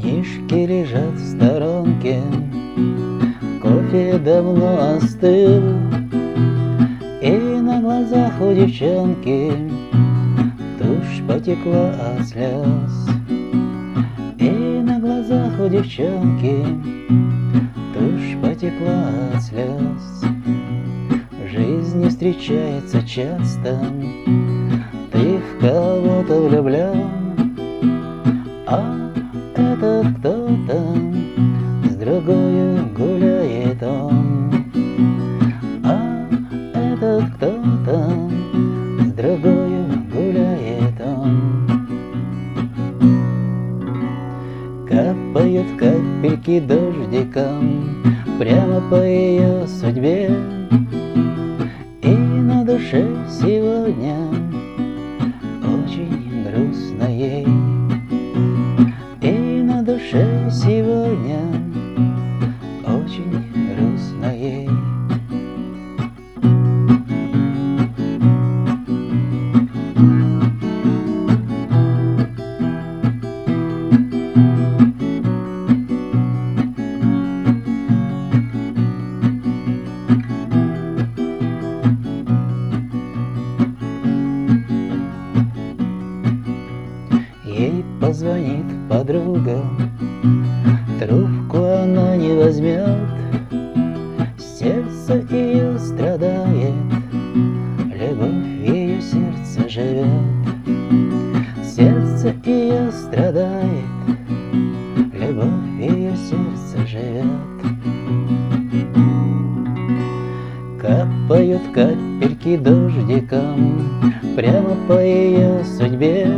Книжки лежат в сторонке, Кофе давно остыл, И на глазах у девчонки Тушь потекла от слез. И на глазах у девчонки Тушь потекла от слез. В жизни встречается часто, Ты в кого-то влюблен, А кто-то С другой гуляет он. А этот кто-то С другой гуляет он. Капают капельки дождиком Прямо по ее судьбе позвонит подруга, Трубку она не возьмет, Сердце ее страдает, Любовь ее сердце живет. Сердце ее страдает, Любовь ее сердце живет. Капают капельки дождиком Прямо по ее судьбе